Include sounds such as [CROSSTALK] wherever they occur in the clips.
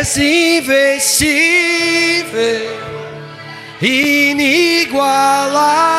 és invencível, inigualável,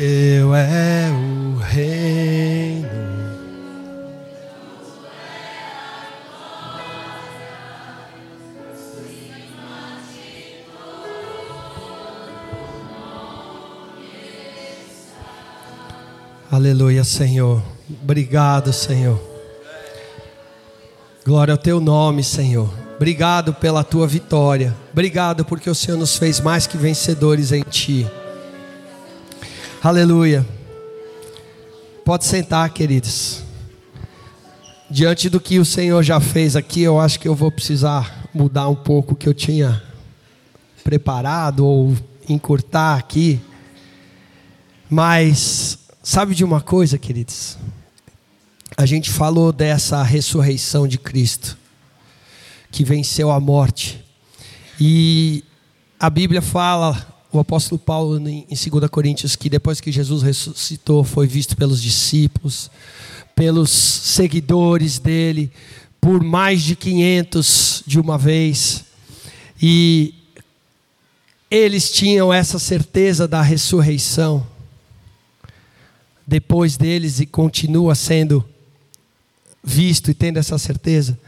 Teu é o reino. Aleluia, Senhor. Obrigado, Senhor. Glória ao teu nome, Senhor. Obrigado pela tua vitória. Obrigado porque o Senhor nos fez mais que vencedores em ti. Aleluia. Pode sentar, queridos. Diante do que o Senhor já fez aqui, eu acho que eu vou precisar mudar um pouco o que eu tinha preparado ou encurtar aqui. Mas sabe de uma coisa, queridos? A gente falou dessa ressurreição de Cristo, que venceu a morte. E a Bíblia fala o apóstolo Paulo em 2 Coríntios que depois que Jesus ressuscitou foi visto pelos discípulos, pelos seguidores dele, por mais de 500 de uma vez. E eles tinham essa certeza da ressurreição depois deles e continua sendo visto e tendo essa certeza,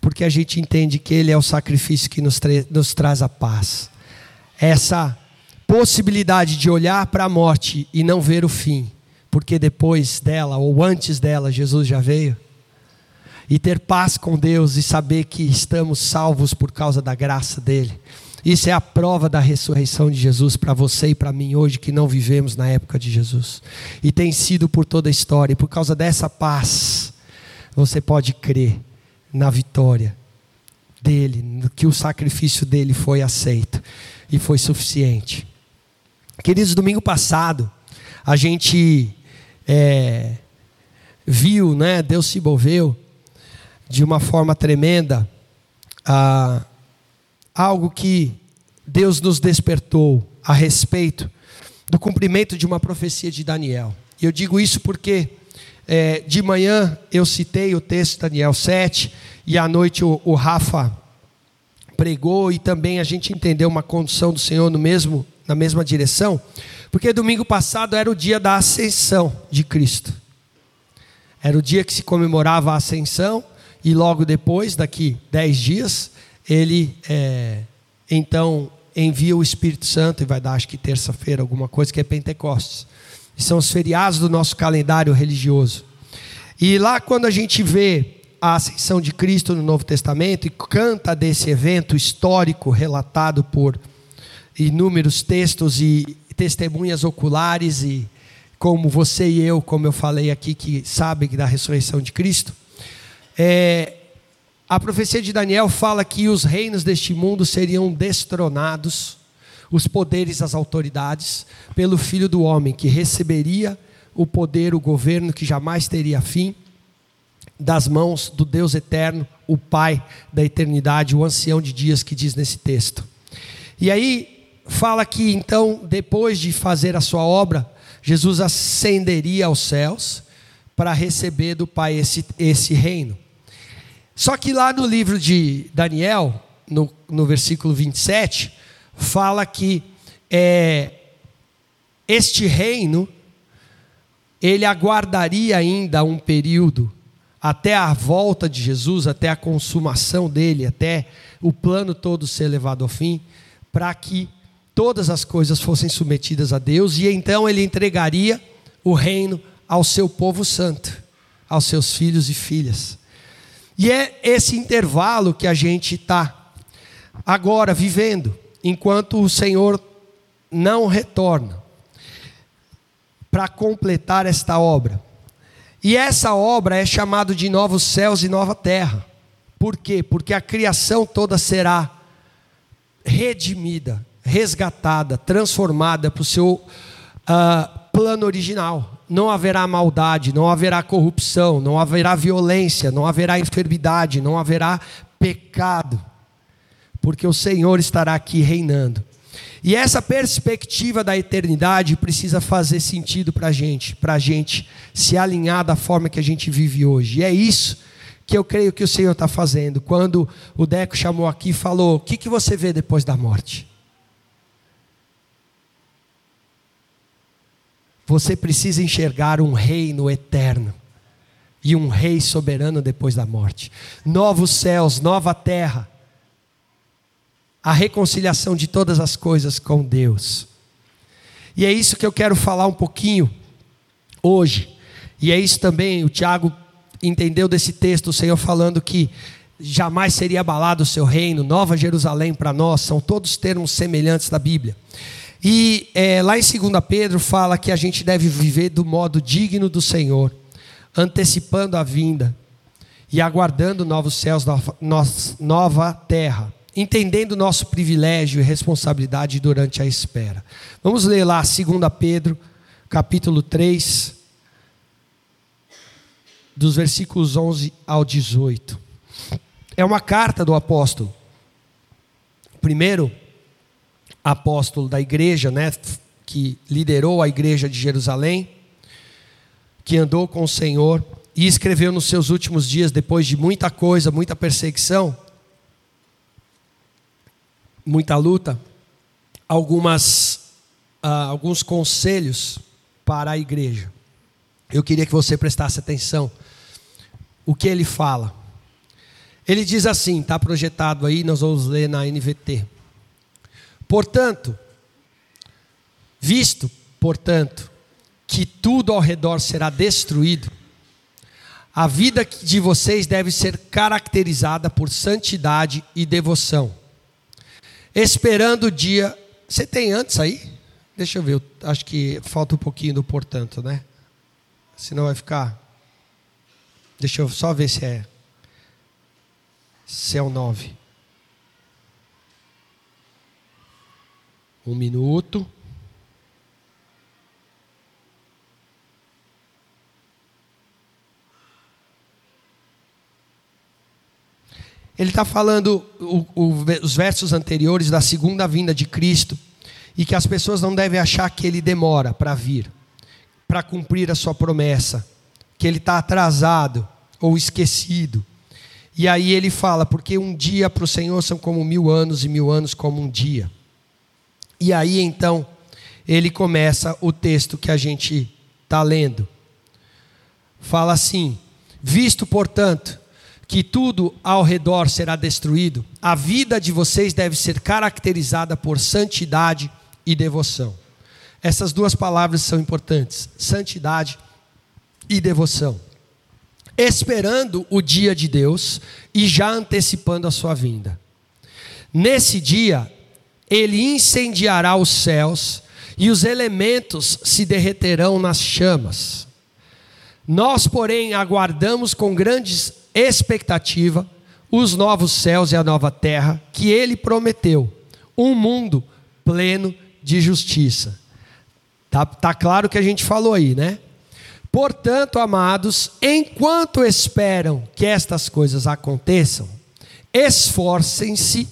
porque a gente entende que ele é o sacrifício que nos, nos traz a paz. Essa possibilidade de olhar para a morte e não ver o fim, porque depois dela ou antes dela Jesus já veio, e ter paz com Deus e saber que estamos salvos por causa da graça dele. Isso é a prova da ressurreição de Jesus para você e para mim hoje que não vivemos na época de Jesus. E tem sido por toda a história. E por causa dessa paz, você pode crer na vitória dele, que o sacrifício dele foi aceito e foi suficiente. Queridos, domingo passado, a gente é, viu, né, Deus se envolveu de uma forma tremenda, algo que Deus nos despertou a respeito do cumprimento de uma profecia de Daniel. E eu digo isso porque é, de manhã eu citei o texto Daniel 7, e à noite o, o Rafa pregou, e também a gente entendeu uma condição do Senhor no mesmo na mesma direção, porque domingo passado era o dia da ascensão de Cristo. Era o dia que se comemorava a ascensão, e logo depois, daqui dez dias, ele é, então envia o Espírito Santo, e vai dar acho que terça-feira, alguma coisa, que é Pentecostes. São os feriados do nosso calendário religioso. E lá, quando a gente vê a ascensão de Cristo no Novo Testamento e canta desse evento histórico relatado por inúmeros textos e testemunhas oculares e como você e eu, como eu falei aqui, que sabem da ressurreição de Cristo, é, a profecia de Daniel fala que os reinos deste mundo seriam destronados, os poderes, as autoridades, pelo Filho do Homem, que receberia o poder, o governo que jamais teria fim, das mãos do Deus eterno, o Pai da eternidade, o ancião de dias que diz nesse texto. E aí, fala que então, depois de fazer a sua obra, Jesus ascenderia aos céus, para receber do Pai esse, esse reino. Só que lá no livro de Daniel, no, no versículo 27, fala que é, este reino, ele aguardaria ainda um período até a volta de Jesus, até a consumação dele, até o plano todo ser levado ao fim, para que todas as coisas fossem submetidas a Deus, e então ele entregaria o reino ao seu povo santo, aos seus filhos e filhas. E é esse intervalo que a gente está agora vivendo, enquanto o Senhor não retorna para completar esta obra. E essa obra é chamada de novos céus e nova terra. Por quê? Porque a criação toda será redimida, resgatada, transformada para o seu uh, plano original. Não haverá maldade, não haverá corrupção, não haverá violência, não haverá enfermidade, não haverá pecado, porque o Senhor estará aqui reinando. E essa perspectiva da eternidade precisa fazer sentido para a gente, para a gente se alinhar da forma que a gente vive hoje. E é isso que eu creio que o Senhor está fazendo. Quando o Deco chamou aqui e falou: O que, que você vê depois da morte? Você precisa enxergar um reino eterno e um rei soberano depois da morte. Novos céus, nova terra. A reconciliação de todas as coisas com Deus. E é isso que eu quero falar um pouquinho hoje. E é isso também, o Tiago entendeu desse texto, o Senhor falando que jamais seria abalado o seu reino, Nova Jerusalém para nós, são todos termos semelhantes da Bíblia. E é, lá em 2 Pedro fala que a gente deve viver do modo digno do Senhor, antecipando a vinda e aguardando novos céus, nova, terra, entendendo nosso privilégio e responsabilidade durante a espera. Vamos ler lá 2 Pedro, capítulo 3, dos versículos 11 ao 18. É uma carta do apóstolo. Primeiro, apóstolo da igreja, né, que liderou a igreja de Jerusalém, que andou com o Senhor e escreveu nos seus últimos dias, depois de muita coisa, muita perseguição, muita luta, algumas, uh, alguns conselhos para a igreja. Eu queria que você prestasse atenção. O que ele fala? Ele diz assim, está projetado aí, nós vamos ler na NVT. Portanto, visto, portanto, que tudo ao redor será destruído, a vida de vocês deve ser caracterizada por santidade e devoção. Esperando o dia. Você tem antes aí? Deixa eu ver, acho que falta um pouquinho do portanto, né? Senão vai ficar. Deixa eu só ver se é. Se é o 9. Um minuto. Ele está falando o, o, os versos anteriores da segunda vinda de Cristo e que as pessoas não devem achar que ele demora para vir, para cumprir a sua promessa, que ele está atrasado ou esquecido. E aí ele fala, porque um dia para o Senhor são como mil anos e mil anos como um dia. E aí então ele começa o texto que a gente está lendo. Fala assim: Visto, portanto, que tudo ao redor será destruído, a vida de vocês deve ser caracterizada por santidade e devoção. Essas duas palavras são importantes: santidade e devoção. Esperando o dia de Deus e já antecipando a sua vinda. Nesse dia, ele incendiará os céus e os elementos se derreterão nas chamas. Nós, porém, aguardamos com grande expectativa os novos céus e a nova terra que ele prometeu, um mundo pleno de justiça. Tá, tá claro que a gente falou aí, né? Portanto, amados, enquanto esperam que estas coisas aconteçam, esforcem-se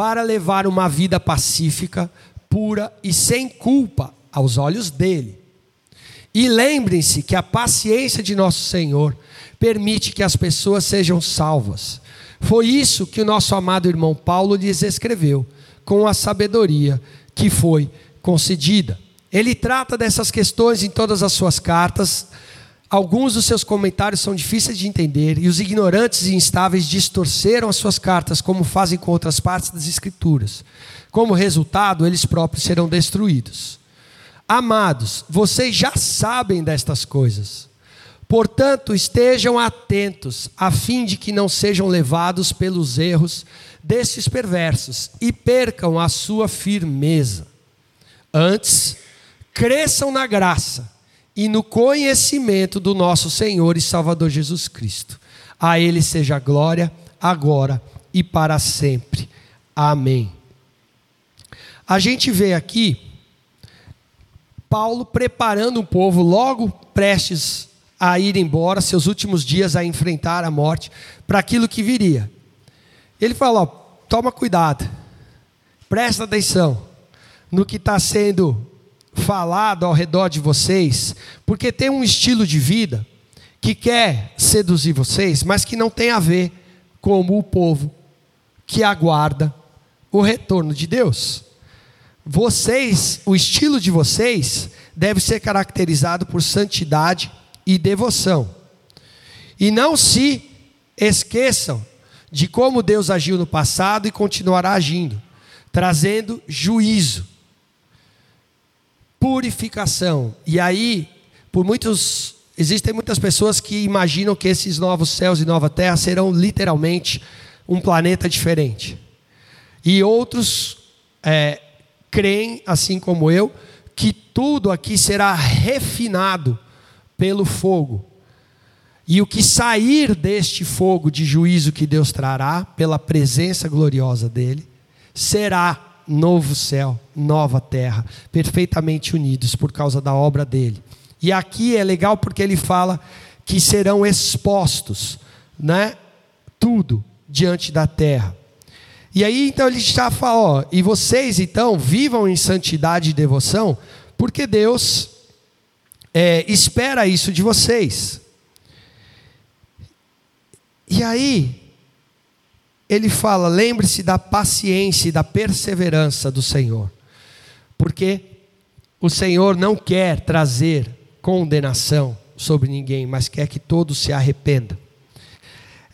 para levar uma vida pacífica, pura e sem culpa aos olhos dele. E lembrem-se que a paciência de nosso Senhor permite que as pessoas sejam salvas. Foi isso que o nosso amado irmão Paulo lhes escreveu, com a sabedoria que foi concedida. Ele trata dessas questões em todas as suas cartas. Alguns dos seus comentários são difíceis de entender e os ignorantes e instáveis distorceram as suas cartas, como fazem com outras partes das Escrituras. Como resultado, eles próprios serão destruídos. Amados, vocês já sabem destas coisas. Portanto, estejam atentos, a fim de que não sejam levados pelos erros desses perversos e percam a sua firmeza. Antes, cresçam na graça e no conhecimento do nosso Senhor e Salvador Jesus Cristo. A Ele seja glória, agora e para sempre. Amém. A gente vê aqui Paulo preparando o povo logo prestes a ir embora, seus últimos dias a enfrentar a morte, para aquilo que viria. Ele fala: ó, toma cuidado, presta atenção no que está sendo falado ao redor de vocês, porque tem um estilo de vida que quer seduzir vocês, mas que não tem a ver com o povo que aguarda o retorno de Deus. Vocês, o estilo de vocês deve ser caracterizado por santidade e devoção. E não se esqueçam de como Deus agiu no passado e continuará agindo, trazendo juízo purificação. E aí, por muitos, existem muitas pessoas que imaginam que esses novos céus e nova terra serão literalmente um planeta diferente. E outros é, creem, assim como eu, que tudo aqui será refinado pelo fogo. E o que sair deste fogo de juízo que Deus trará, pela presença gloriosa dele, será novo céu, nova terra, perfeitamente unidos por causa da obra dele. E aqui é legal porque ele fala que serão expostos, né? Tudo diante da terra. E aí então ele já fala, ó, e vocês então vivam em santidade e devoção, porque Deus é, espera isso de vocês. E aí ele fala: lembre-se da paciência e da perseverança do Senhor, porque o Senhor não quer trazer condenação sobre ninguém, mas quer que todos se arrependam.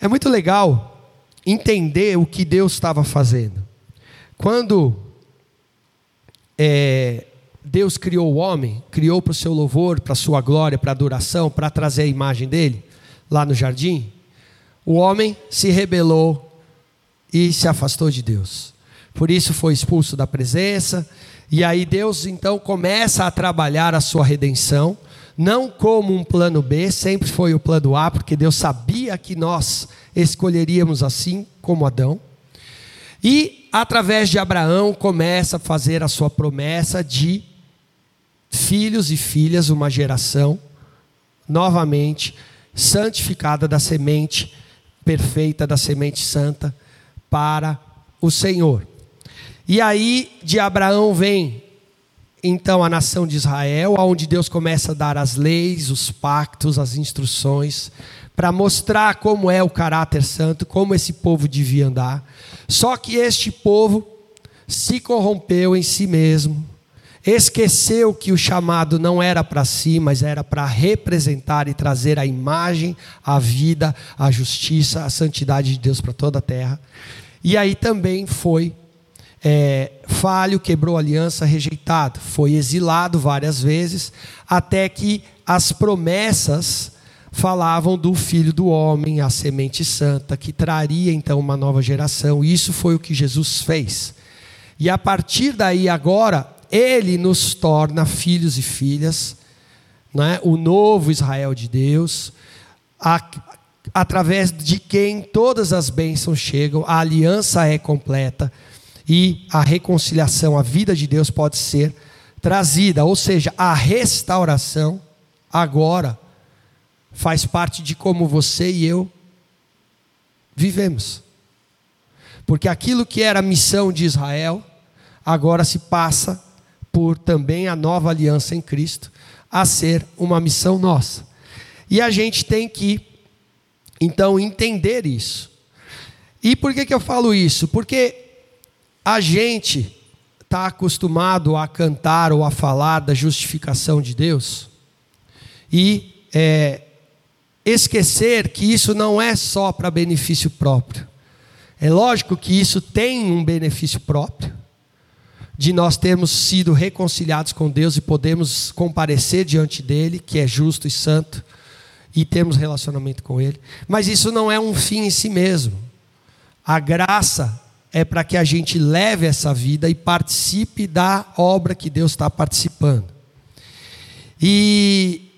É muito legal entender o que Deus estava fazendo. Quando é, Deus criou o homem, criou para o seu louvor, para a sua glória, para a adoração, para trazer a imagem dele, lá no jardim, o homem se rebelou e se afastou de Deus. Por isso foi expulso da presença. E aí Deus então começa a trabalhar a sua redenção, não como um plano B, sempre foi o plano A, porque Deus sabia que nós escolheríamos assim como Adão. E através de Abraão começa a fazer a sua promessa de filhos e filhas, uma geração novamente santificada da semente perfeita, da semente santa para o Senhor. E aí de Abraão vem então a nação de Israel, onde Deus começa a dar as leis, os pactos, as instruções, para mostrar como é o caráter santo, como esse povo devia andar. Só que este povo se corrompeu em si mesmo, esqueceu que o chamado não era para si, mas era para representar e trazer a imagem, a vida, a justiça, a santidade de Deus para toda a terra. E aí também foi é, falho, quebrou aliança, rejeitado, foi exilado várias vezes, até que as promessas falavam do filho do homem, a semente santa, que traria então uma nova geração. Isso foi o que Jesus fez. E a partir daí, agora, ele nos torna filhos e filhas, né? o novo Israel de Deus, a, através de quem todas as bênçãos chegam, a aliança é completa e a reconciliação, a vida de Deus pode ser trazida, ou seja, a restauração agora faz parte de como você e eu vivemos. Porque aquilo que era a missão de Israel, agora se passa por também a nova aliança em Cristo, a ser uma missão nossa. E a gente tem que, então, entender isso. E por que, que eu falo isso? Porque a gente está acostumado a cantar ou a falar da justificação de Deus e é, esquecer que isso não é só para benefício próprio. É lógico que isso tem um benefício próprio, de nós termos sido reconciliados com Deus e podemos comparecer diante dele, que é justo e santo, e termos relacionamento com ele. Mas isso não é um fim em si mesmo. A graça é para que a gente leve essa vida e participe da obra que Deus está participando. E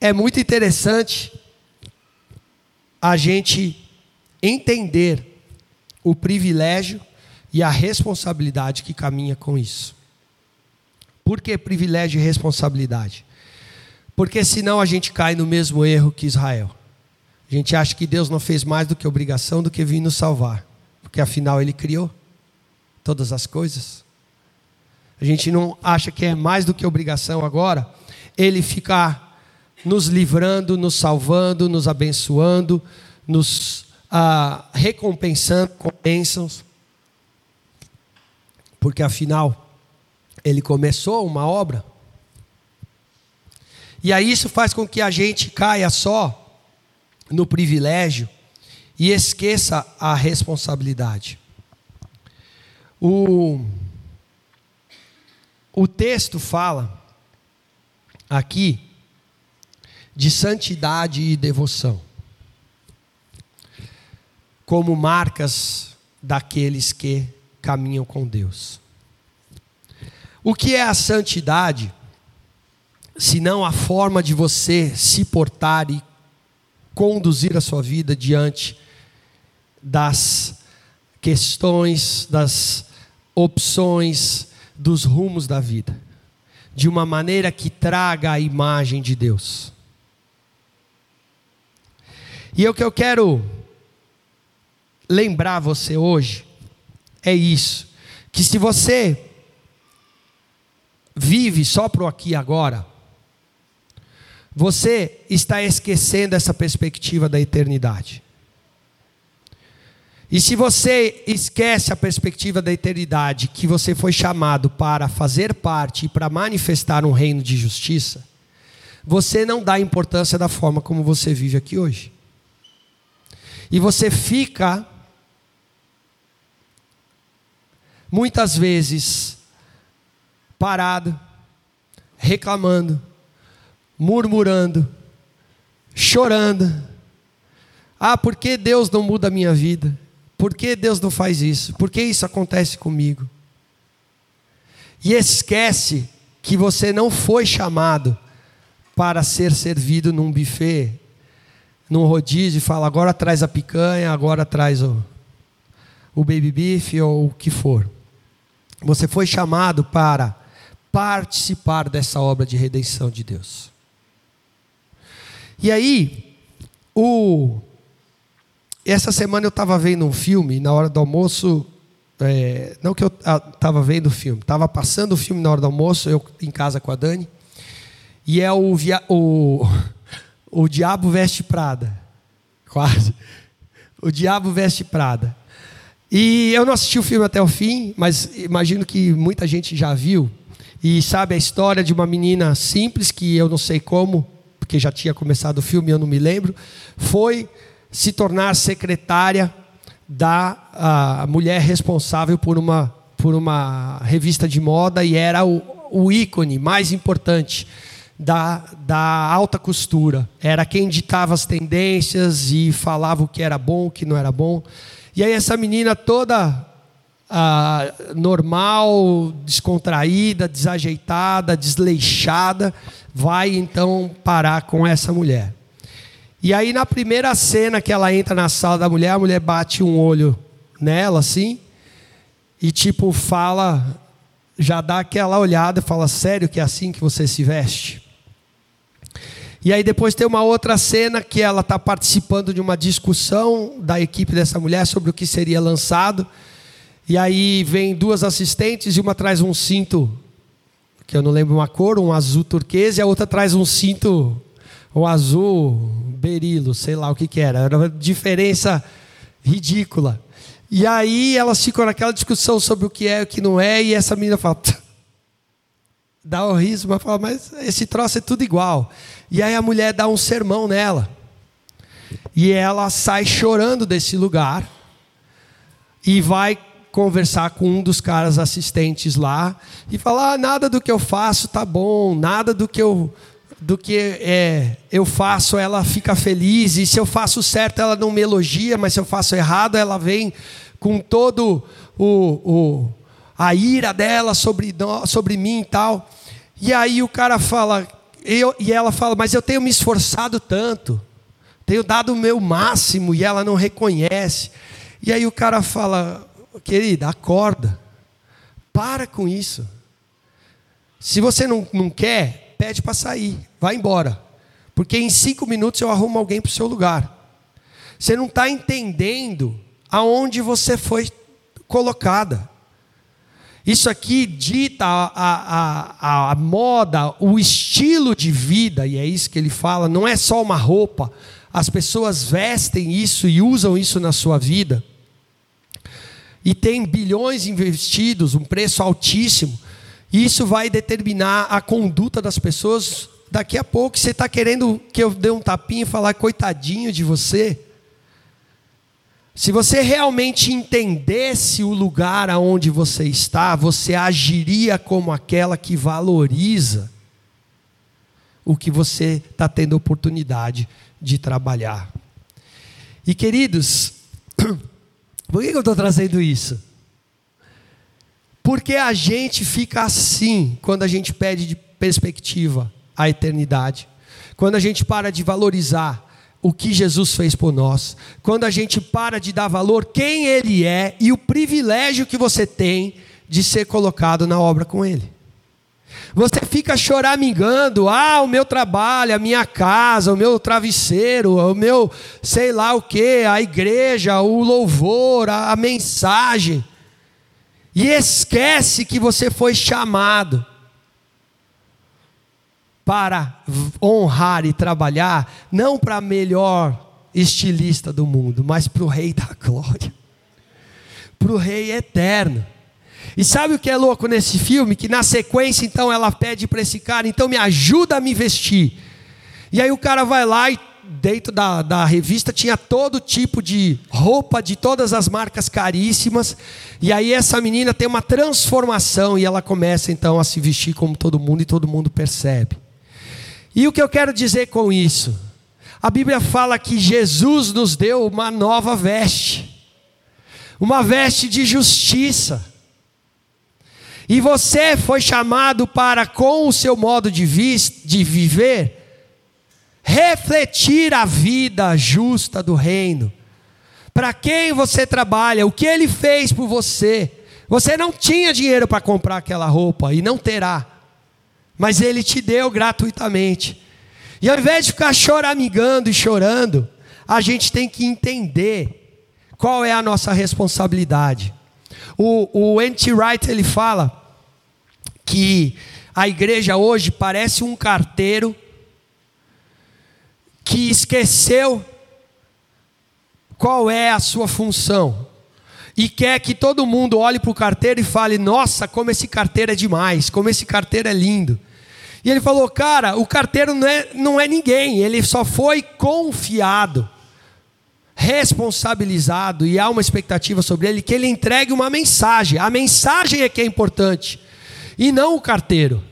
é muito interessante a gente entender o privilégio e a responsabilidade que caminha com isso. Por que privilégio e responsabilidade? Porque senão a gente cai no mesmo erro que Israel. A gente acha que Deus não fez mais do que obrigação do que vir nos salvar, porque afinal ele criou todas as coisas. A gente não acha que é mais do que obrigação agora ele ficar nos livrando, nos salvando, nos abençoando, nos ah, recompensando com bênçãos, porque afinal ele começou uma obra. E aí isso faz com que a gente caia só no privilégio e esqueça a responsabilidade. O, o texto fala aqui de santidade e devoção como marcas daqueles que caminham com Deus. O que é a santidade? Senão a forma de você se portar e conduzir a sua vida diante das questões, das opções, dos rumos da vida, de uma maneira que traga a imagem de Deus. E o que eu quero lembrar você hoje é isso: que se você vive só para o aqui e agora, você está esquecendo essa perspectiva da eternidade. E se você esquece a perspectiva da eternidade, que você foi chamado para fazer parte e para manifestar um reino de justiça, você não dá importância da forma como você vive aqui hoje. E você fica muitas vezes parado, reclamando, murmurando, chorando. Ah, por que Deus não muda a minha vida? Por que Deus não faz isso? Por que isso acontece comigo? E esquece que você não foi chamado para ser servido num buffet, num rodízio e fala agora traz a picanha, agora traz o, o baby beef ou o que for. Você foi chamado para participar dessa obra de redenção de Deus. E aí, o... essa semana eu estava vendo um filme, na hora do almoço, é... não que eu estava vendo o filme, estava passando o filme na hora do almoço, eu em casa com a Dani, e é o, via... o... o Diabo Veste Prada, quase. O Diabo Veste Prada. E eu não assisti o filme até o fim, mas imagino que muita gente já viu. E sabe a história de uma menina simples, que eu não sei como, porque já tinha começado o filme, eu não me lembro, foi se tornar secretária da mulher responsável por uma, por uma revista de moda e era o, o ícone mais importante da, da alta costura. Era quem ditava as tendências e falava o que era bom, o que não era bom. E aí essa menina toda normal, descontraída, desajeitada, desleixada, vai então parar com essa mulher. E aí na primeira cena que ela entra na sala da mulher, a mulher bate um olho nela assim, e tipo fala, já dá aquela olhada e fala: Sério que é assim que você se veste? E aí depois tem uma outra cena que ela está participando de uma discussão da equipe dessa mulher sobre o que seria lançado. E aí vem duas assistentes e uma traz um cinto que eu não lembro uma cor, um azul turquesa, e a outra traz um cinto, um azul berilo, sei lá o que, que era. Era uma diferença ridícula. E aí elas ficam naquela discussão sobre o que é e o que não é, e essa menina fala. dá um riso, mas fala, mas esse troço é tudo igual. E aí a mulher dá um sermão nela. E ela sai chorando desse lugar e vai conversar com um dos caras assistentes lá e falar: ah, nada do que eu faço tá bom, nada do que eu do que é, eu faço ela fica feliz e se eu faço certo ela não me elogia, mas se eu faço errado ela vem com todo o, o a ira dela sobre sobre mim e tal. E aí o cara fala eu, e ela fala: mas eu tenho me esforçado tanto, tenho dado o meu máximo e ela não reconhece. E aí o cara fala: querida, acorda. Para com isso. Se você não, não quer, pede para sair. Vai embora. Porque em cinco minutos eu arrumo alguém para o seu lugar. Você não está entendendo aonde você foi colocada. Isso aqui dita a, a, a, a, moda, o estilo de vida, e é isso que ele fala, não é só uma roupa. As pessoas vestem isso e usam isso na sua vida e tem bilhões investidos, um preço altíssimo, isso vai determinar a conduta das pessoas. Daqui a pouco você está querendo que eu dê um tapinha e falar, coitadinho de você. Se você realmente entendesse o lugar aonde você está, você agiria como aquela que valoriza o que você está tendo oportunidade de trabalhar. E queridos, [CLEARS THROAT] Por que eu estou trazendo isso? Porque a gente fica assim quando a gente pede de perspectiva a eternidade, quando a gente para de valorizar o que Jesus fez por nós, quando a gente para de dar valor quem Ele é e o privilégio que você tem de ser colocado na obra com Ele. Você fica choramingando, ah, o meu trabalho, a minha casa, o meu travesseiro, o meu sei lá o que, a igreja, o louvor, a, a mensagem. E esquece que você foi chamado para honrar e trabalhar, não para melhor estilista do mundo, mas para o Rei da Glória, para o Rei eterno. E sabe o que é louco nesse filme? Que na sequência, então, ela pede para esse cara, então me ajuda a me vestir. E aí o cara vai lá e dentro da, da revista tinha todo tipo de roupa de todas as marcas caríssimas. E aí essa menina tem uma transformação e ela começa então a se vestir como todo mundo e todo mundo percebe. E o que eu quero dizer com isso? A Bíblia fala que Jesus nos deu uma nova veste, uma veste de justiça. E você foi chamado para, com o seu modo de, de viver, refletir a vida justa do reino. Para quem você trabalha, o que ele fez por você. Você não tinha dinheiro para comprar aquela roupa e não terá, mas ele te deu gratuitamente. E ao invés de ficar choramingando e chorando, a gente tem que entender qual é a nossa responsabilidade. O, o N.T. Wright ele fala que a igreja hoje parece um carteiro que esqueceu qual é a sua função e quer que todo mundo olhe para o carteiro e fale: Nossa, como esse carteiro é demais, como esse carteiro é lindo. E ele falou: Cara, o carteiro não é, não é ninguém, ele só foi confiado, responsabilizado, e há uma expectativa sobre ele que ele entregue uma mensagem. A mensagem é que é importante e não o carteiro.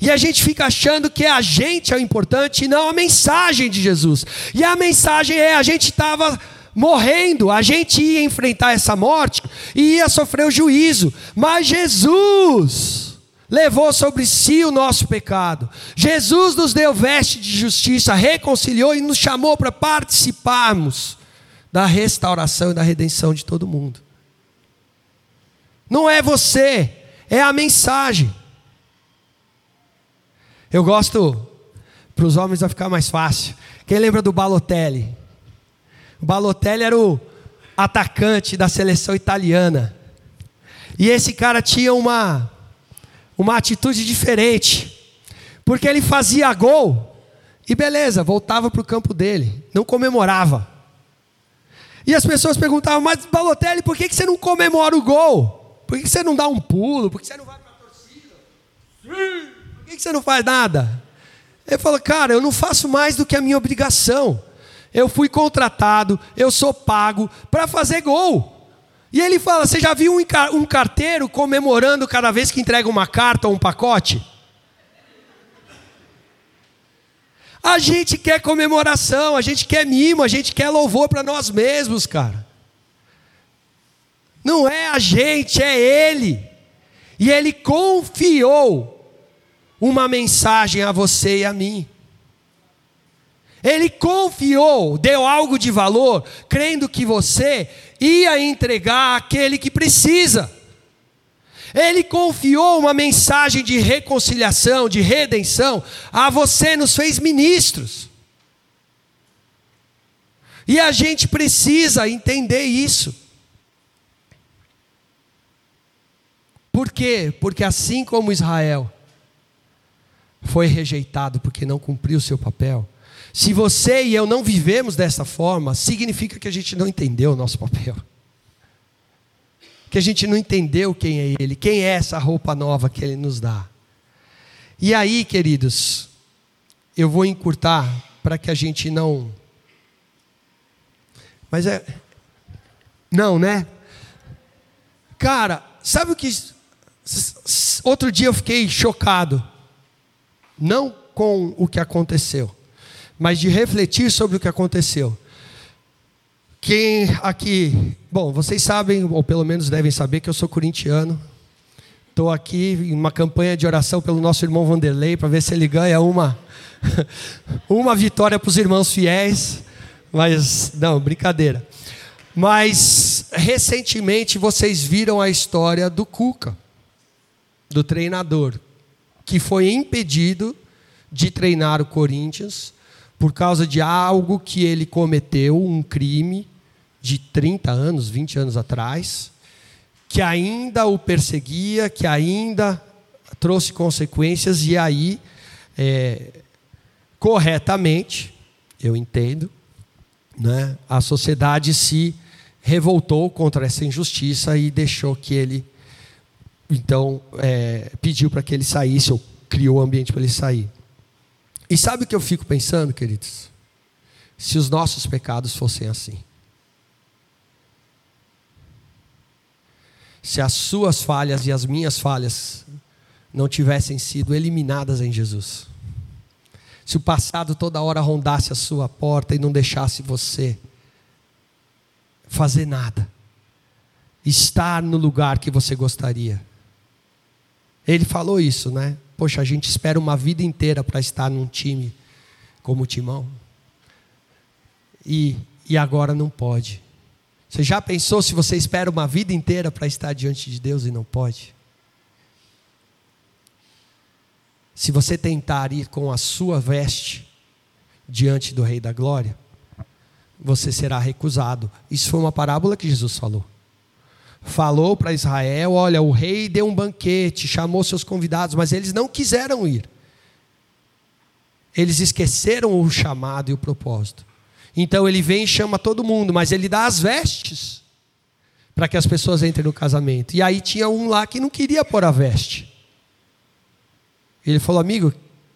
E a gente fica achando que a gente é o importante e não a mensagem de Jesus. E a mensagem é: a gente estava morrendo, a gente ia enfrentar essa morte e ia sofrer o juízo, mas Jesus levou sobre si o nosso pecado. Jesus nos deu veste de justiça, reconciliou e nos chamou para participarmos da restauração e da redenção de todo mundo. Não é você, é a mensagem. Eu gosto, para os homens vai ficar mais fácil. Quem lembra do Balotelli? O Balotelli era o atacante da seleção italiana. E esse cara tinha uma uma atitude diferente. Porque ele fazia gol e beleza, voltava para o campo dele, não comemorava. E as pessoas perguntavam, mas Balotelli, por que você não comemora o gol? Por que você não dá um pulo? Por que você não vai para a torcida? Por que você não faz nada? Ele falou, cara, eu não faço mais do que a minha obrigação. Eu fui contratado, eu sou pago para fazer gol. E ele fala: Você já viu um carteiro comemorando cada vez que entrega uma carta ou um pacote? A gente quer comemoração, a gente quer mimo, a gente quer louvor para nós mesmos, cara. Não é a gente, é Ele. E Ele confiou uma mensagem a você e a mim. Ele confiou, deu algo de valor, crendo que você ia entregar aquele que precisa. Ele confiou uma mensagem de reconciliação, de redenção, a você, nos fez ministros. E a gente precisa entender isso. Por quê? Porque assim como Israel foi rejeitado porque não cumpriu o seu papel, se você e eu não vivemos dessa forma, significa que a gente não entendeu o nosso papel. Que a gente não entendeu quem é Ele, quem é essa roupa nova que Ele nos dá. E aí, queridos, eu vou encurtar para que a gente não. Mas é. Não, né? Cara, sabe o que. Outro dia eu fiquei chocado. Não com o que aconteceu mas de refletir sobre o que aconteceu. Quem aqui, bom, vocês sabem, ou pelo menos devem saber, que eu sou corintiano. Estou aqui em uma campanha de oração pelo nosso irmão Vanderlei, para ver se ele ganha uma, [LAUGHS] uma vitória para os irmãos fiéis. Mas, não, brincadeira. Mas, recentemente, vocês viram a história do Cuca, do treinador, que foi impedido de treinar o Corinthians por causa de algo que ele cometeu, um crime de 30 anos, 20 anos atrás, que ainda o perseguia, que ainda trouxe consequências, e aí, é, corretamente, eu entendo, né, a sociedade se revoltou contra essa injustiça e deixou que ele, então, é, pediu para que ele saísse, ou criou o ambiente para ele sair. E sabe o que eu fico pensando, queridos? Se os nossos pecados fossem assim. Se as suas falhas e as minhas falhas não tivessem sido eliminadas em Jesus. Se o passado toda hora rondasse a sua porta e não deixasse você fazer nada, estar no lugar que você gostaria. Ele falou isso, né? Poxa, a gente espera uma vida inteira para estar num time como o Timão. E, e agora não pode. Você já pensou se você espera uma vida inteira para estar diante de Deus e não pode? Se você tentar ir com a sua veste diante do Rei da Glória, você será recusado. Isso foi uma parábola que Jesus falou falou para Israel: olha, o rei deu um banquete, chamou seus convidados, mas eles não quiseram ir. Eles esqueceram o chamado e o propósito. Então ele vem e chama todo mundo, mas ele dá as vestes para que as pessoas entrem no casamento. E aí tinha um lá que não queria pôr a veste. Ele falou: amigo, o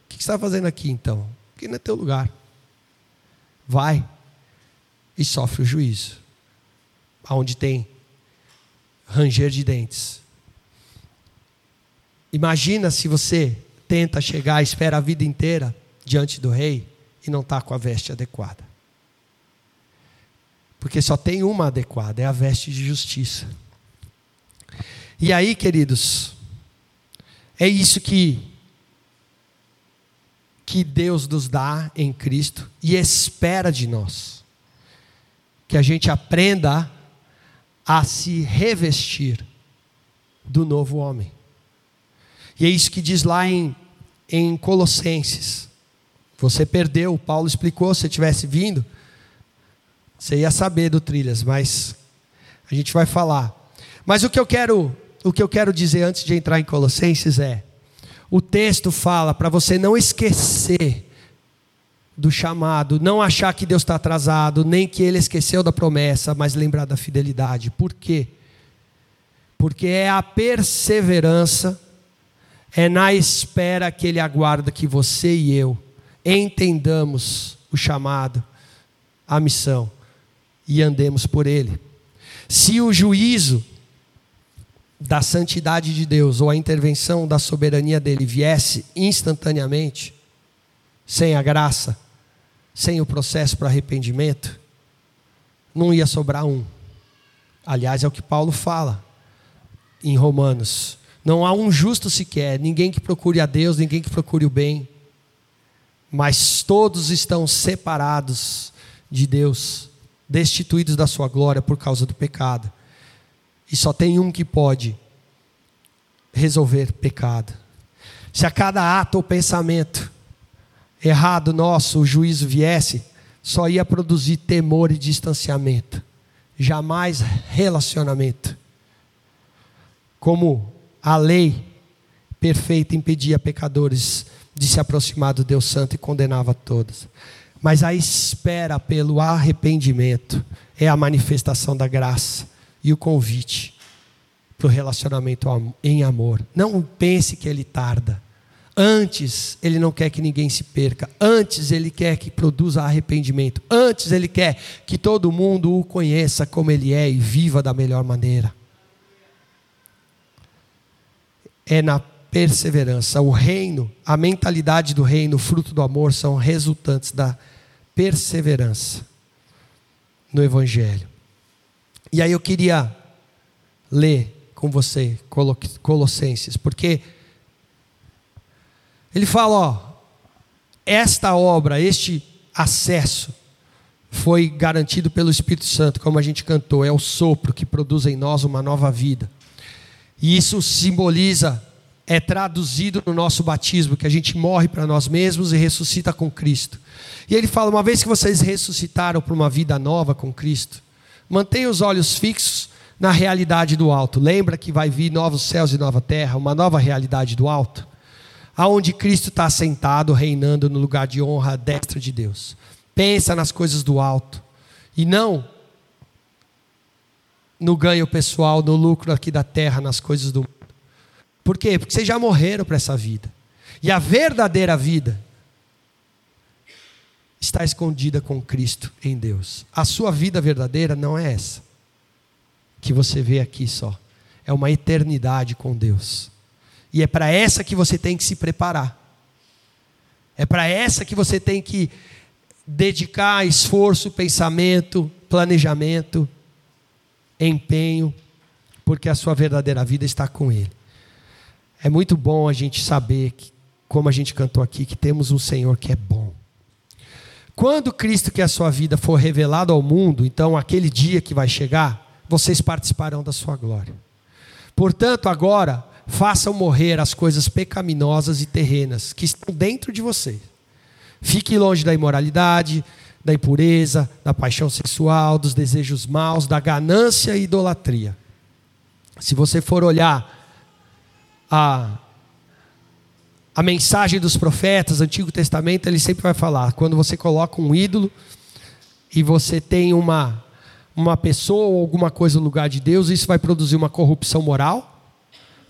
que você está fazendo aqui então? Aqui não é teu lugar. Vai e sofre o juízo. Aonde tem ranger de dentes. Imagina se você tenta chegar, espera a vida inteira diante do rei e não está com a veste adequada. Porque só tem uma adequada, é a veste de justiça. E aí, queridos, é isso que que Deus nos dá em Cristo e espera de nós. Que a gente aprenda a se revestir do novo homem. E é isso que diz lá em, em Colossenses. Você perdeu, Paulo explicou, se você tivesse vindo, você ia saber do trilhas, mas a gente vai falar. Mas o que eu quero, o que eu quero dizer antes de entrar em Colossenses é: o texto fala para você não esquecer do chamado, não achar que Deus está atrasado, nem que Ele esqueceu da promessa, mas lembrar da fidelidade. Por quê? Porque é a perseverança, é na espera que Ele aguarda que você e eu entendamos o chamado, a missão e andemos por Ele. Se o juízo da santidade de Deus ou a intervenção da soberania dele viesse instantaneamente, sem a graça, sem o processo para arrependimento, não ia sobrar um. Aliás, é o que Paulo fala em Romanos. Não há um justo sequer, ninguém que procure a Deus, ninguém que procure o bem, mas todos estão separados de Deus, destituídos da sua glória por causa do pecado. E só tem um que pode resolver pecado. Se a cada ato ou pensamento errado nosso o juízo viesse, só ia produzir temor e distanciamento, jamais relacionamento. Como a lei perfeita impedia pecadores de se aproximar do Deus Santo e condenava todos. Mas a espera pelo arrependimento é a manifestação da graça e o convite para o relacionamento em amor. Não pense que ele tarda. Antes, ele não quer que ninguém se perca. Antes, ele quer que produza arrependimento. Antes, ele quer que todo mundo o conheça como ele é e viva da melhor maneira. É na perseverança. O reino, a mentalidade do reino, o fruto do amor são resultantes da perseverança no Evangelho. E aí eu queria ler com você Colossenses, porque ele fala, ó, esta obra, este acesso foi garantido pelo Espírito Santo, como a gente cantou, é o sopro que produz em nós uma nova vida. E isso simboliza, é traduzido no nosso batismo, que a gente morre para nós mesmos e ressuscita com Cristo. E ele fala: uma vez que vocês ressuscitaram para uma vida nova com Cristo, mantenha os olhos fixos na realidade do alto. Lembra que vai vir novos céus e nova terra, uma nova realidade do alto? Aonde Cristo está sentado, reinando no lugar de honra à destra de Deus. Pensa nas coisas do alto e não no ganho pessoal, no lucro aqui da terra, nas coisas do mundo. Por quê? Porque vocês já morreram para essa vida. E a verdadeira vida está escondida com Cristo em Deus. A sua vida verdadeira não é essa que você vê aqui só. É uma eternidade com Deus. E é para essa que você tem que se preparar. É para essa que você tem que dedicar esforço, pensamento, planejamento, empenho, porque a sua verdadeira vida está com Ele. É muito bom a gente saber, que, como a gente cantou aqui, que temos um Senhor que é bom. Quando Cristo, que é a sua vida, for revelado ao mundo, então aquele dia que vai chegar, vocês participarão da sua glória. Portanto, agora, façam morrer as coisas pecaminosas e terrenas que estão dentro de você. Fique longe da imoralidade, da impureza, da paixão sexual, dos desejos maus, da ganância e idolatria. Se você for olhar a, a mensagem dos profetas, Antigo Testamento, ele sempre vai falar: quando você coloca um ídolo e você tem uma, uma pessoa ou alguma coisa no lugar de Deus, isso vai produzir uma corrupção moral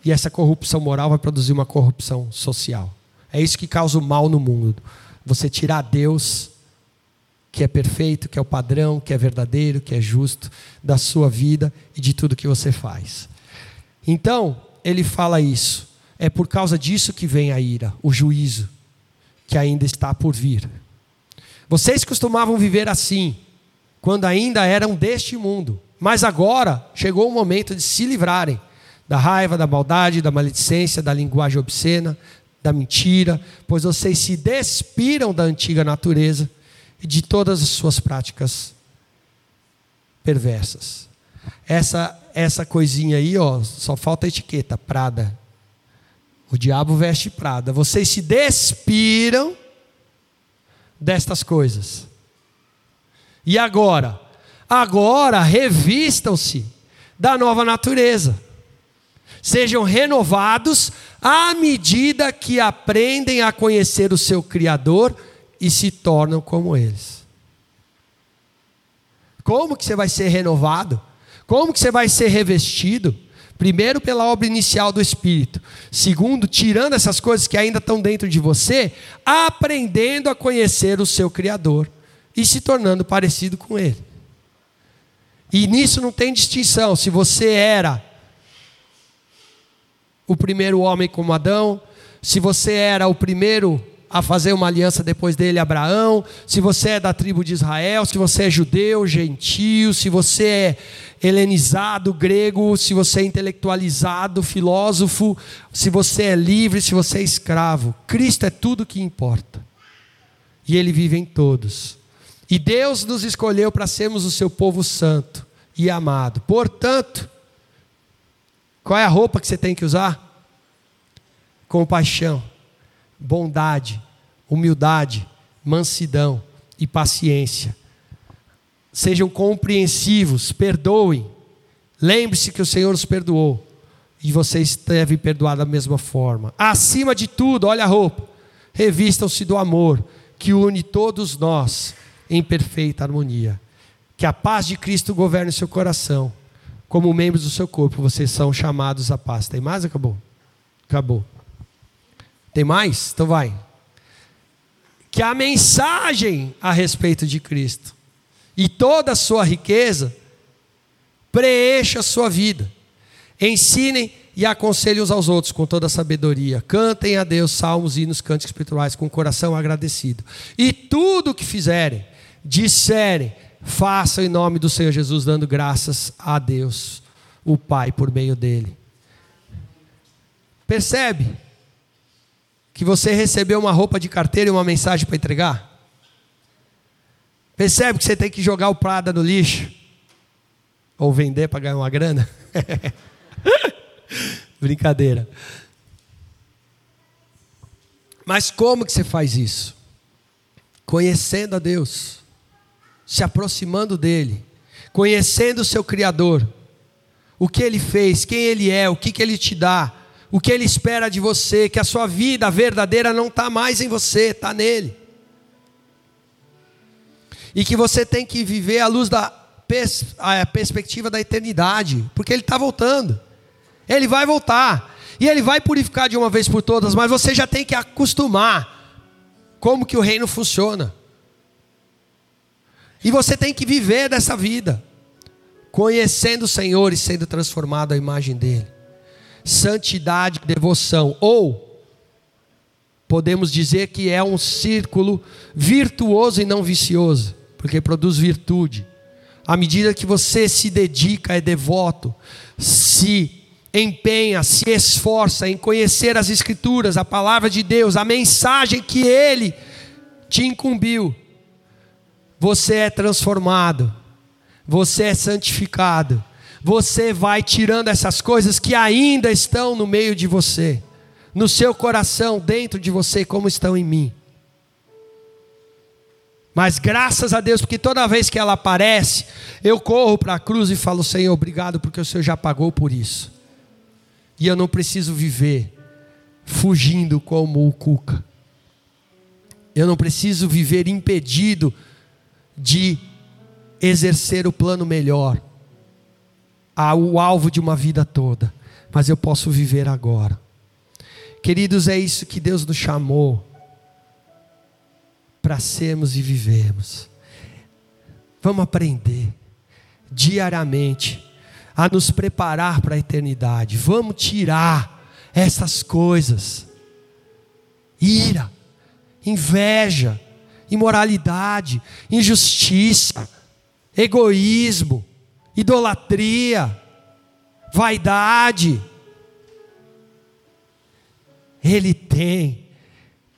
e essa corrupção moral vai produzir uma corrupção social. É isso que causa o mal no mundo. Você tirar Deus, que é perfeito, que é o padrão, que é verdadeiro, que é justo, da sua vida e de tudo que você faz. Então, ele fala isso. É por causa disso que vem a ira, o juízo, que ainda está por vir. Vocês costumavam viver assim, quando ainda eram deste mundo, mas agora chegou o momento de se livrarem da raiva, da maldade, da maledicência, da linguagem obscena, da mentira, pois vocês se despiram da antiga natureza e de todas as suas práticas perversas. Essa essa coisinha aí, ó, só falta a etiqueta, Prada. O diabo veste Prada. Vocês se despiram destas coisas. E agora? Agora revistam-se da nova natureza Sejam renovados à medida que aprendem a conhecer o seu Criador e se tornam como eles. Como que você vai ser renovado? Como que você vai ser revestido? Primeiro, pela obra inicial do Espírito. Segundo, tirando essas coisas que ainda estão dentro de você, aprendendo a conhecer o seu Criador e se tornando parecido com Ele. E nisso não tem distinção se você era o primeiro homem como Adão, se você era o primeiro a fazer uma aliança depois dele, Abraão, se você é da tribo de Israel, se você é judeu, gentio, se você é helenizado, grego, se você é intelectualizado, filósofo, se você é livre, se você é escravo. Cristo é tudo que importa. E Ele vive em todos. E Deus nos escolheu para sermos o seu povo santo e amado. Portanto, qual é a roupa que você tem que usar? Compaixão bondade, humildade, mansidão e paciência. Sejam compreensivos, perdoem. Lembre-se que o Senhor os perdoou e vocês devem perdoar da mesma forma. Acima de tudo, olha a roupa, revistam-se do amor que une todos nós em perfeita harmonia. Que a paz de Cristo governe seu coração. Como membros do seu corpo, vocês são chamados à paz. Tem mais? Acabou? Acabou. Tem mais? Então vai. Que a mensagem a respeito de Cristo e toda a sua riqueza preencha a sua vida. Ensinem e aconselhem uns aos outros com toda a sabedoria. Cantem a Deus salmos, hinos, cânticos espirituais com o coração agradecido. E tudo o que fizerem, disserem, façam em nome do Senhor Jesus, dando graças a Deus, o Pai, por meio dele. Percebe? que você recebeu uma roupa de carteira e uma mensagem para entregar? Percebe que você tem que jogar o Prada no lixo? Ou vender para ganhar uma grana? [LAUGHS] Brincadeira. Mas como que você faz isso? Conhecendo a Deus, se aproximando dEle, conhecendo o seu Criador, o que Ele fez, quem Ele é, o que, que Ele te dá, o que Ele espera de você, que a sua vida verdadeira não está mais em você, está nele. E que você tem que viver à luz da pers perspectiva da eternidade, porque Ele está voltando, Ele vai voltar, e Ele vai purificar de uma vez por todas, mas você já tem que acostumar como que o reino funciona. E você tem que viver dessa vida, conhecendo o Senhor e sendo transformado à imagem dEle santidade, devoção. Ou podemos dizer que é um círculo virtuoso e não vicioso, porque produz virtude. À medida que você se dedica, é devoto, se empenha, se esforça em conhecer as Escrituras, a palavra de Deus, a mensagem que Ele te incumbiu, você é transformado, você é santificado você vai tirando essas coisas que ainda estão no meio de você, no seu coração, dentro de você, como estão em mim. Mas graças a Deus, porque toda vez que ela aparece, eu corro para a cruz e falo: Senhor, obrigado, porque o Senhor já pagou por isso. E eu não preciso viver fugindo como o Cuca. Eu não preciso viver impedido de exercer o plano melhor o alvo de uma vida toda, mas eu posso viver agora. Queridos, é isso que Deus nos chamou para sermos e vivermos. Vamos aprender diariamente a nos preparar para a eternidade. Vamos tirar essas coisas: ira, inveja, imoralidade, injustiça, egoísmo idolatria, vaidade. Ele tem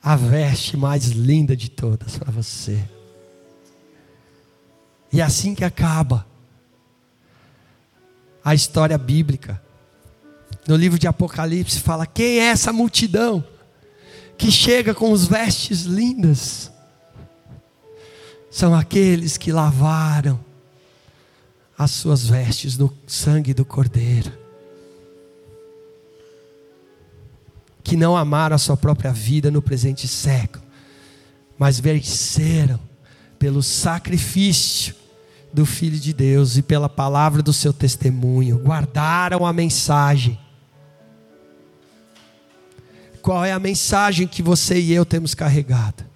a veste mais linda de todas para você. E é assim que acaba a história bíblica. No livro de Apocalipse fala: quem é essa multidão que chega com os vestes lindas? São aqueles que lavaram as suas vestes no sangue do Cordeiro. que não amaram a sua própria vida no presente século, mas venceram pelo sacrifício do Filho de Deus e pela palavra do seu testemunho, guardaram a mensagem. Qual é a mensagem que você e eu temos carregado?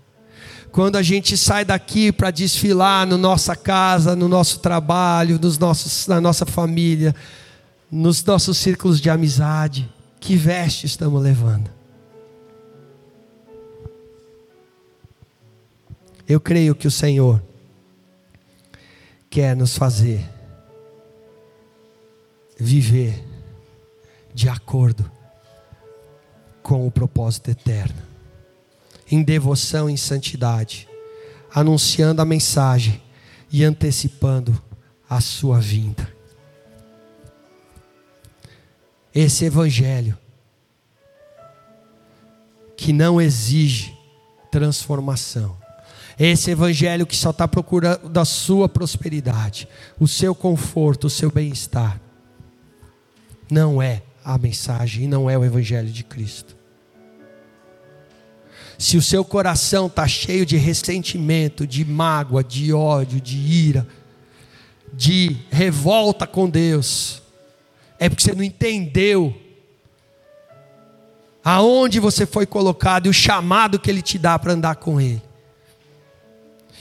Quando a gente sai daqui para desfilar na nossa casa, no nosso trabalho, nos nossos, na nossa família, nos nossos círculos de amizade, que veste estamos levando? Eu creio que o Senhor quer nos fazer viver de acordo com o propósito eterno, em devoção e em santidade, anunciando a mensagem e antecipando a sua vinda. Esse evangelho que não exige transformação, esse evangelho que só está procurando a sua prosperidade, o seu conforto, o seu bem-estar. Não é a mensagem e não é o evangelho de Cristo. Se o seu coração está cheio de ressentimento, de mágoa, de ódio, de ira, de revolta com Deus, é porque você não entendeu aonde você foi colocado e o chamado que Ele te dá para andar com Ele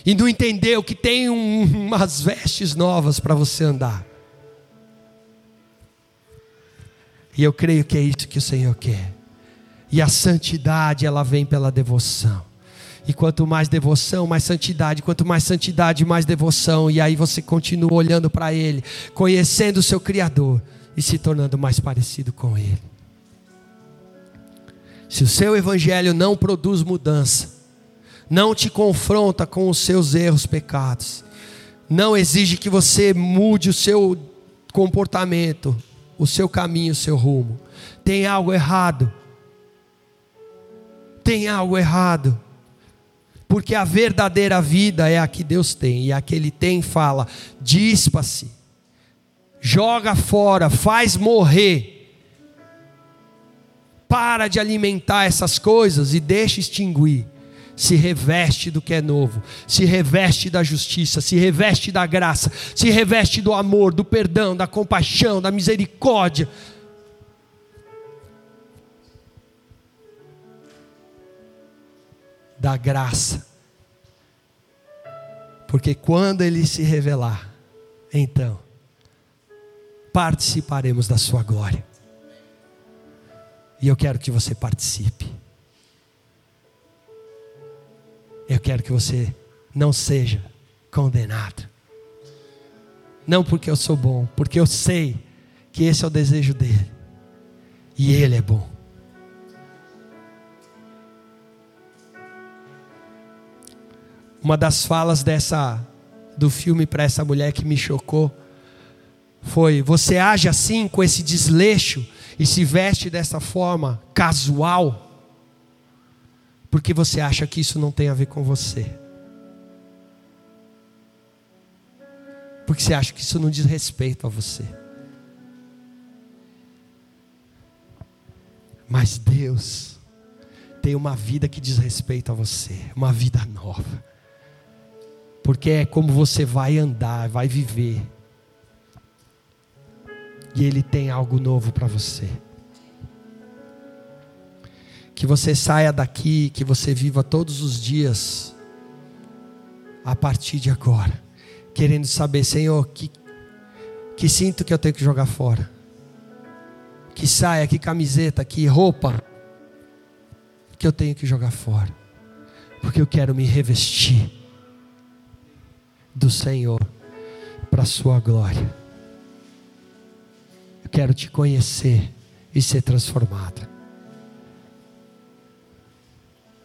e não entendeu que tem um, [LAUGHS] umas vestes novas para você andar. E eu creio que é isso que o Senhor quer. E a santidade, ela vem pela devoção. E quanto mais devoção, mais santidade. Quanto mais santidade, mais devoção. E aí você continua olhando para Ele, conhecendo o seu Criador e se tornando mais parecido com Ele. Se o seu Evangelho não produz mudança, não te confronta com os seus erros, pecados, não exige que você mude o seu comportamento, o seu caminho, o seu rumo. Tem algo errado. Tem algo errado. Porque a verdadeira vida é a que Deus tem, e a que Ele tem fala: dispa-se, joga fora, faz morrer. Para de alimentar essas coisas e deixa extinguir se reveste do que é novo, se reveste da justiça, se reveste da graça, se reveste do amor, do perdão, da compaixão, da misericórdia. Da graça. Porque quando ele se revelar, então participaremos da sua glória. E eu quero que você participe. Eu quero que você não seja condenado. Não porque eu sou bom, porque eu sei que esse é o desejo dele. E ele é bom. Uma das falas dessa do filme para essa mulher que me chocou foi: você age assim com esse desleixo e se veste dessa forma casual porque você acha que isso não tem a ver com você. Porque você acha que isso não diz respeito a você. Mas Deus tem uma vida que diz respeito a você, uma vida nova. Porque é como você vai andar, vai viver. E Ele tem algo novo para você. Que você saia daqui, que você viva todos os dias, a partir de agora, querendo saber, Senhor, que, que cinto que eu tenho que jogar fora, que saia, que camiseta, que roupa que eu tenho que jogar fora, porque eu quero me revestir do Senhor para a Sua glória. Eu quero te conhecer e ser transformado.